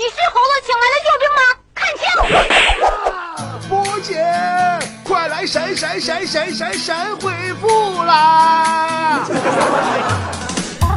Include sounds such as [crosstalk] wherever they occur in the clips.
你是猴子请来的救兵吗？看清！波姐，快来闪闪闪闪闪闪回复啦！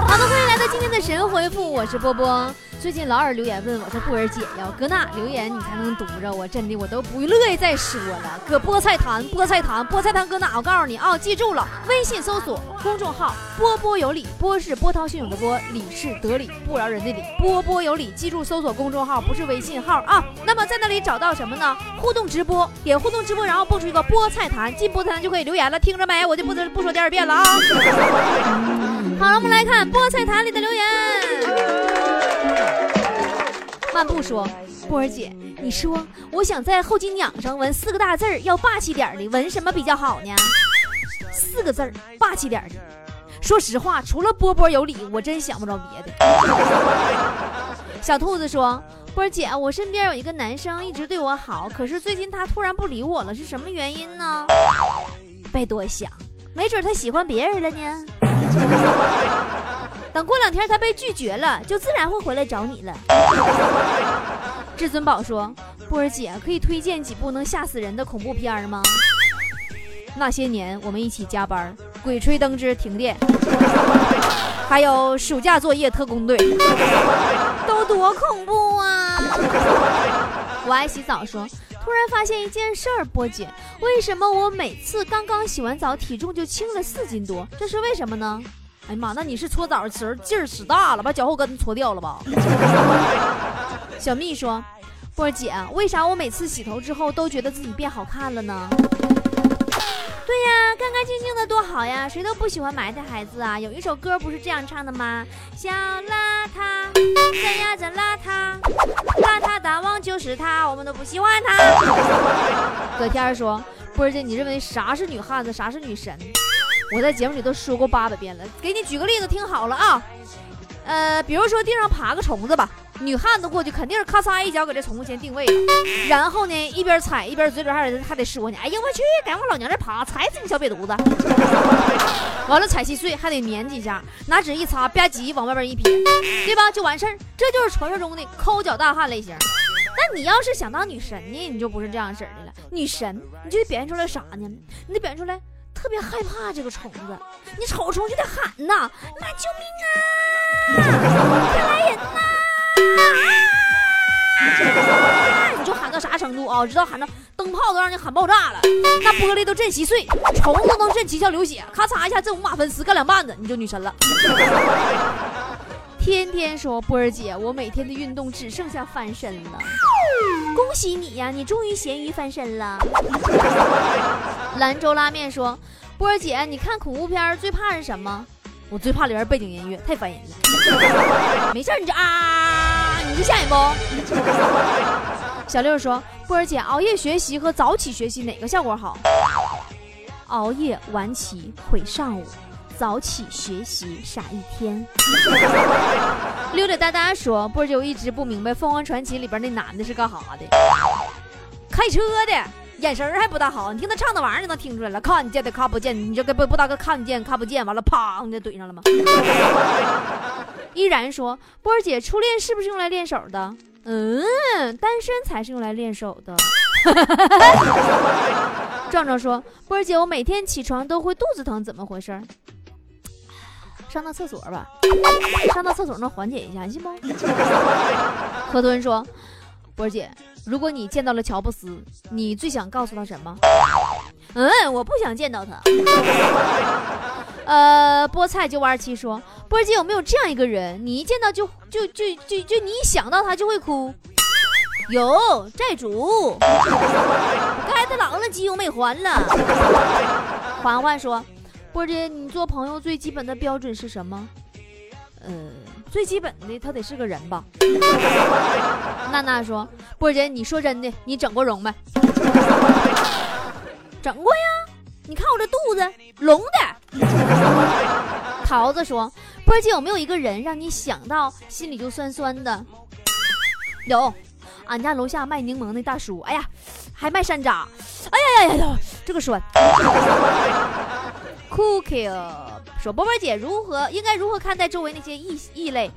好的，欢迎来到今天的神回复，我是波波。最近老耳留言问我说：“布儿？姐要搁哪留言你才能读着？我真的我都不乐意再说了。搁菠菜坛，菠菜坛，菠菜坛搁哪？我告诉你啊，记住了，微信搜索公众号‘波波有理’，波是波涛汹涌的波，理是得理不饶人的理，波波有理。记住搜索公众号，不是微信号啊。那么在那里找到什么呢？互动直播，点互动直播，然后蹦出一个菠菜坛，进菠菜坛就可以留言了。听着没？我就不不说第二遍了啊。好了，我们来看菠菜坛里的漫步说：“波儿姐，你说我想在后脊梁上纹四个大字儿，要霸气点的，纹什么比较好呢？四个字儿，霸气点的。说实话，除了波波有理，我真想不着别的。”小兔子说：“波儿姐，我身边有一个男生一直对我好，可是最近他突然不理我了，是什么原因呢？别多想，没准他喜欢别人了呢。”等过两天他被拒绝了，就自然会回来找你了。[laughs] 至尊宝说：“波儿姐，可以推荐几部能吓死人的恐怖片吗？”那些年我们一起加班，鬼吹灯之停电，[laughs] 还有暑假作业特工队，[laughs] 都多恐怖啊！我爱洗澡说：“突然发现一件事儿，波姐，为什么我每次刚刚洗完澡，体重就轻了四斤多？这是为什么呢？”哎呀妈，那你是搓澡的时候劲儿使大了，把脚后跟搓掉了吧？[laughs] 小蜜说：“波儿姐，为啥我每次洗头之后都觉得自己变好看了呢？”对呀，干干净净的多好呀，谁都不喜欢埋汰孩子啊。有一首歌不是这样唱的吗？小邋遢，怎呀真邋遢，邋遢大王就是他，我们都不喜欢他。[laughs] 葛天说：“波儿姐，你认为啥是女汉子，啥是女神？”我在节目里都说过八百遍了，给你举个例子，听好了啊。呃，比如说地上爬个虫子吧，女汉子过去肯定是咔嚓一脚给这虫子先定位，然后呢一边踩一边嘴里还得还得说呢，哎呀我去，敢往老娘这爬，踩死你小瘪犊子！完了踩稀碎还得粘几下，拿纸一擦，吧唧往外边一撇，对吧？就完事儿。这就是传说中的抠脚大汉类型。那你要是想当女神呢，你就不是这样式的了。女神你就得表现出来啥呢？你得表现出来。特别害怕这个虫子，你瞅虫就得喊呐，妈救命啊！快来人呐！你就喊到啥程度啊？知道喊到灯泡都让你喊爆炸了，那玻璃都震稀碎，虫子都能震七窍流血，咔嚓一下震五马分尸，干两半子你就女神了。天天说波儿姐，我每天的运动只剩下翻身了。恭喜你呀，你终于咸鱼翻身了。[laughs] 兰州拉面说，波儿姐，你看恐怖片最怕是什么？我最怕里边背景音乐太烦人了。[laughs] 没事你就啊，你就吓人不？小六说，波儿姐，熬夜学习和早起学习哪个效果好？熬夜晚起毁上午。早起学习傻一天。溜溜哒哒说：“波儿姐，我一直不明白《凤凰传奇》里边那男的是干啥的？开车的，眼神还不大好。你听他唱那玩意儿就能听出来了，看见的看不见，你这个不不大哥看见看不见，完了啪你就怼上了吗？”依然说：“波儿姐，初恋是不是用来练手的？嗯，单身才是用来练手的。”壮壮说：“波儿姐，我每天起床都会肚子疼，怎么回事？”上趟厕所吧，上趟厕所能缓解一下，你信不？[laughs] 河豚说：“波姐，如果你见到了乔布斯，你最想告诉他什么？”嗯，我不想见到他。呃，菠菜就二七说：“波姐，有没有这样一个人，你一见到就就就就就你一想到他就会哭？”有债主，[laughs] 该他老了，机油没还了。[laughs] 环环说。波姐，你做朋友最基本的标准是什么？呃，最基本的他得是个人吧。[laughs] 娜娜说：“波姐，你说真的，你整过容没？” [laughs] 整过呀，你看我这肚子，隆的。[laughs] 桃子说：“波姐，有没有一个人让你想到心里就酸酸的？”有，俺家楼下卖柠檬的大叔，哎呀，还卖山楂，哎呀呀呀呀，这个酸。Cookie 说：“波波姐如何应该如何看待周围那些异异类？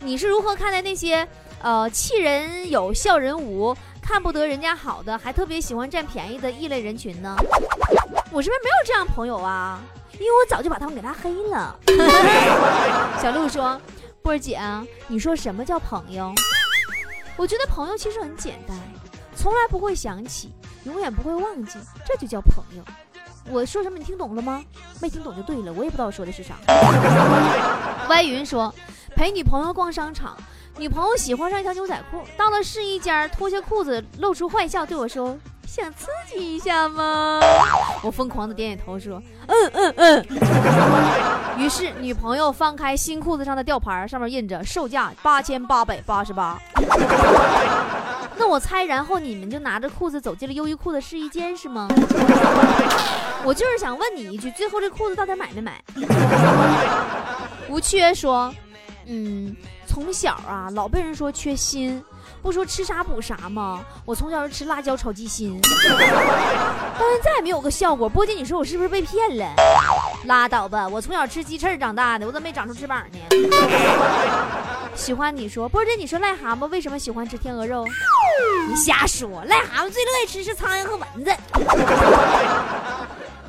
你是如何看待那些呃，气人有，笑人无，看不得人家好的，还特别喜欢占便宜的异类人群呢？我身边没有这样朋友啊，因为我早就把他们给拉黑了。[laughs] 小鹿说：“波儿姐，你说什么叫朋友？我觉得朋友其实很简单，从来不会想起，永远不会忘记，这就叫朋友。我说什么你听懂了吗？没听懂就对了，我也不知道我说的是啥。[laughs] ”歪云说：“陪女朋友逛商场。”女朋友喜欢上一条牛仔裤，到了试衣间脱下裤子，露出坏笑对我说：“想刺激一下吗？”我疯狂的点点头说：“嗯嗯嗯。” [laughs] 于是女朋友翻开新裤子上的吊牌，上面印着售价八千八百八十八。那我猜，然后你们就拿着裤子走进了优衣库的试衣间是吗？我就是想问你一句，最后这裤子到底买没买？[laughs] 吴缺说：“嗯。”从小啊，老被人说缺锌，不说吃啥补啥吗？我从小是吃辣椒炒鸡心，[laughs] 到现在也没有个效果。波姐，你说我是不是被骗了？拉倒吧，我从小吃鸡翅长大的，我怎么没长出翅膀呢？[laughs] 喜欢你说，波姐，你说癞蛤蟆为什么喜欢吃天鹅肉？你瞎说，癞蛤蟆最乐意吃是苍蝇和蚊子。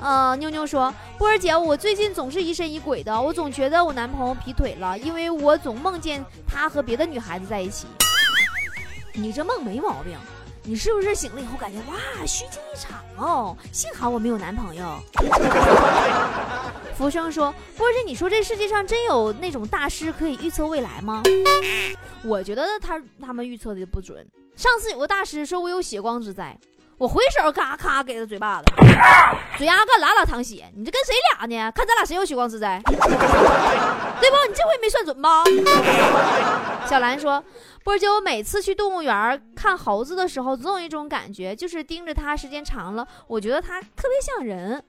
呃，妞妞说，波儿姐，我最近总是疑神疑鬼的，我总觉得我男朋友劈腿了，因为我总梦见他和别的女孩子在一起。你这梦没毛病，你是不是醒了以后感觉哇，虚惊一场哦？幸好我没有男朋友。[laughs] 福生说，波儿姐，你说这世界上真有那种大师可以预测未来吗？我觉得他他们预测的不准。上次有个大师说我有血光之灾。我回手咔咔给他嘴巴子，嘴丫子拉拉淌血，你这跟谁俩呢？看咱俩谁有血光之灾，[laughs] 对不？你这回没算准吧？小兰说：“波姐，我每次去动物园看猴子的时候，总有一种感觉，就是盯着它时间长了，我觉得它特别像人。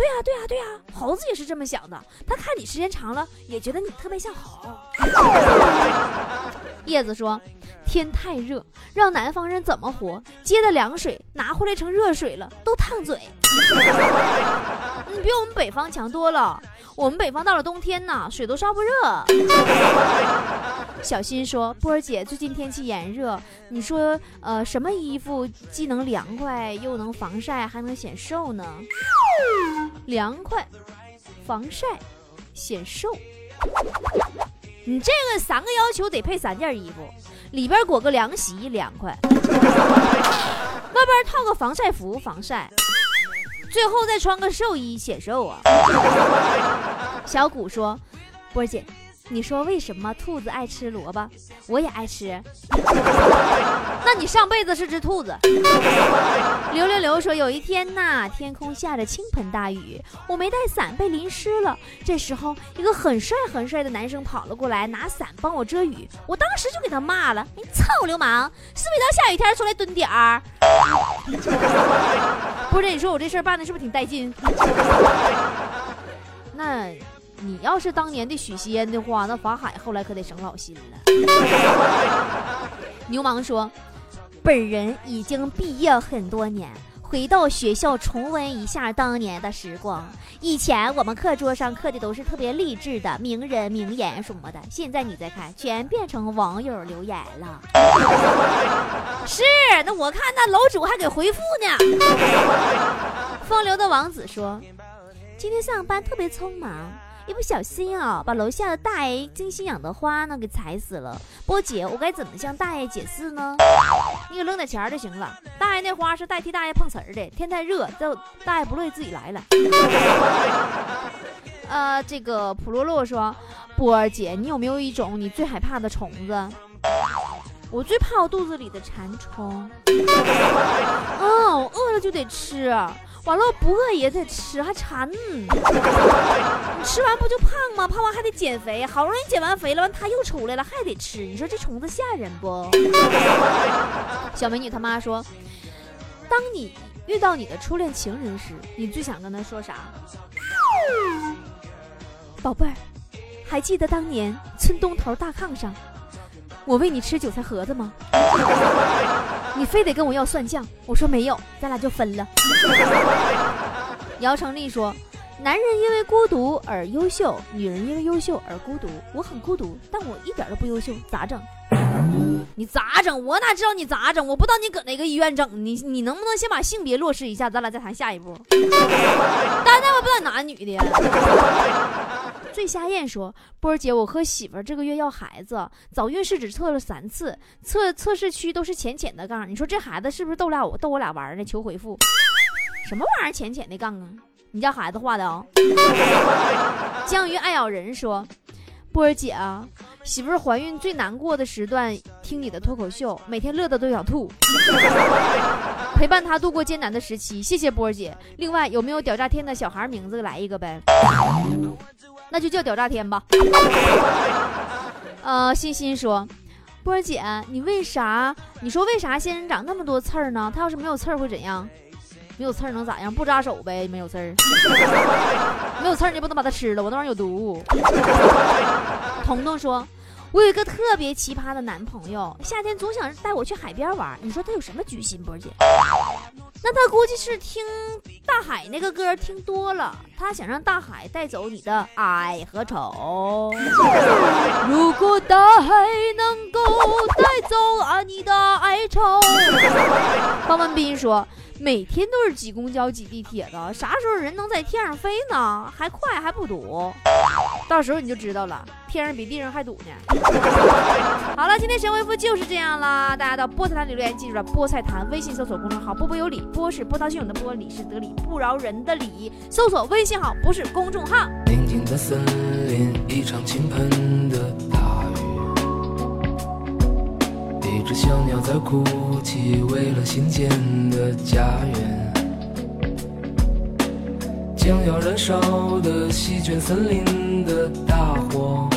对呀，对呀，对呀，猴子也是这么想的，他看你时间长了，也觉得你特别像猴。[laughs] ”叶子说。天太热，让南方人怎么活？接的凉水拿回来成热水了，都烫嘴。[laughs] 你比我们北方强多了。我们北方到了冬天呢，水都烧不热。小新说：“波儿姐，最近天气炎热，你说呃什么衣服既能凉快又能防晒，还能显瘦呢？凉快、防晒、显瘦。你这个三个要求得配三件衣服。”里边裹个凉席凉快，外边套个防晒服防晒，最后再穿个寿衣显瘦啊。小谷说：“波姐。”你说为什么兔子爱吃萝卜？我也爱吃。那你上辈子是只兔子。刘刘刘说，有一天呐，天空下着倾盆大雨，我没带伞被淋湿了。这时候，一个很帅很帅的男生跑了过来，拿伞帮我遮雨。我当时就给他骂了：“你臭流氓，是不是到下雨天出来蹲点儿？”不是，你说我这事儿办的是不是挺带劲？[laughs] 那。你要是当年的许仙的话，那法海后来可得省老心了。[laughs] 牛氓说：“本人已经毕业很多年，回到学校重温一下当年的时光。以前我们课桌上刻的都是特别励志的名人名言什么的，现在你再看，全变成网友留言了。[laughs] 是，那我看那楼主还给回复呢。风流的王子说：今天上班特别匆忙。”一不小心啊，把楼下的大爷精心养的花呢给踩死了。波姐，我该怎么向大爷解释呢？你给扔点钱就行了。大爷那花是代替大爷碰瓷儿的。天太热，这大爷不乐意自己来了。[laughs] 呃，这个普洛洛说，波儿姐，你有没有一种你最害怕的虫子？我最怕我肚子里的馋虫。[laughs] 哦，饿了就得吃。完了，不饿也得吃，还馋。你 [laughs] 吃完不就胖吗？胖完还得减肥，好容易减完肥了，完他又出来了，还得吃。你说这虫子吓人不？[laughs] 小美女她妈说，当你遇到你的初恋情人时，你最想跟他说啥？[laughs] 宝贝儿，还记得当年村东头大炕上，我喂你吃韭菜盒子吗？[laughs] 你非得跟我要蒜酱，我说没有，咱俩就分了。[laughs] 姚成立说：“男人因为孤独而优秀，女人因为优秀而孤独。我很孤独，但我一点都不优秀，咋整？” [laughs] 你咋整？我哪知道你咋整？我不知道你搁哪个医院整。你你能不能先把性别落实一下，咱俩再谈下一步？单单我不知道男女的。醉瞎燕说：“波儿姐，我和媳妇儿这个月要孩子，早孕试纸测了三次，测测试区都是浅浅的杠。你说这孩子是不是逗俩我逗我俩玩呢？求回复。什么玩意儿浅浅的杠啊？你家孩子画的啊？” [laughs] 江鱼爱咬人说：“波儿姐啊。”媳妇儿怀孕最难过的时段，听你的脱口秀，每天乐得都想吐。[laughs] 陪伴她度过艰难的时期，谢谢波儿姐。另外，有没有屌炸天的小孩名字来一个呗？那就叫屌炸天吧。呃，欣欣说，波儿姐，你为啥？你说为啥仙人掌那么多刺儿呢？它要是没有刺儿会怎样？没有刺儿能咋样？不扎手呗。没有刺儿，[laughs] 没有刺儿你不能把它吃了，我那玩意儿有毒。彤彤说：“我有一个特别奇葩的男朋友，夏天总想带我去海边玩。你说他有什么居心？波姐，那他估计是听大海那个歌听多了，他想让大海带走你的爱和丑。如果大海能够带走啊你的哀愁。”方文斌说。每天都是挤公交挤地铁的，啥时候人能在天上飞呢？还快还不堵，到时候你就知道了，天上比地上还堵呢。[laughs] 好了，今天神回复就是这样啦，大家到菠菜坛里留言，记住了，菠菜坛微信搜索公众号，波波有理，波是波涛汹涌的波，理是得理不饶人的理，搜索微信号不是公众号。宁静的森林，一场倾盆的。一只小鸟在哭泣，为了新建的家园。将要燃烧的席卷森林的大火，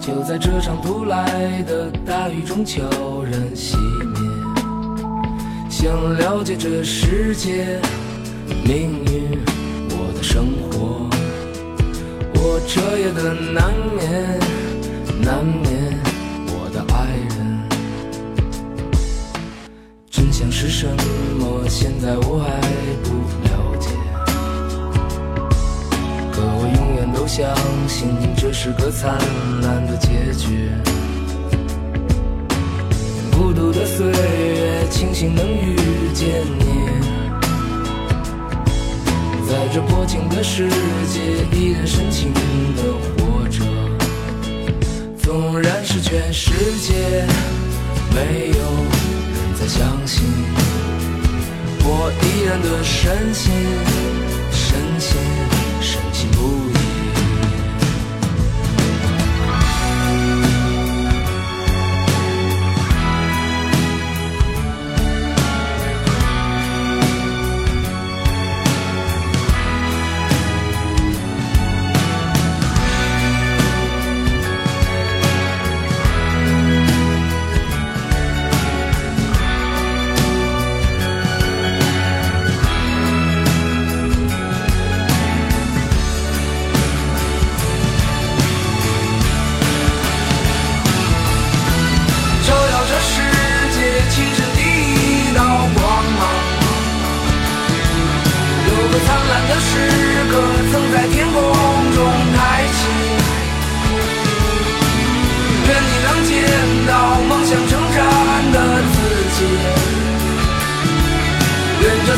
就在这场突来的大雨中悄然熄灭。想了解这世界命运，我的生活，我彻夜的难眠，难眠。是什么？现在我还不了解。可我永远都相信这是个灿烂的结局。孤独的岁月，庆幸能遇见你。在这薄情的世界，依然深情的活着。纵然是全世界没有再相信。我依然的深信，深信，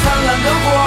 灿烂的火。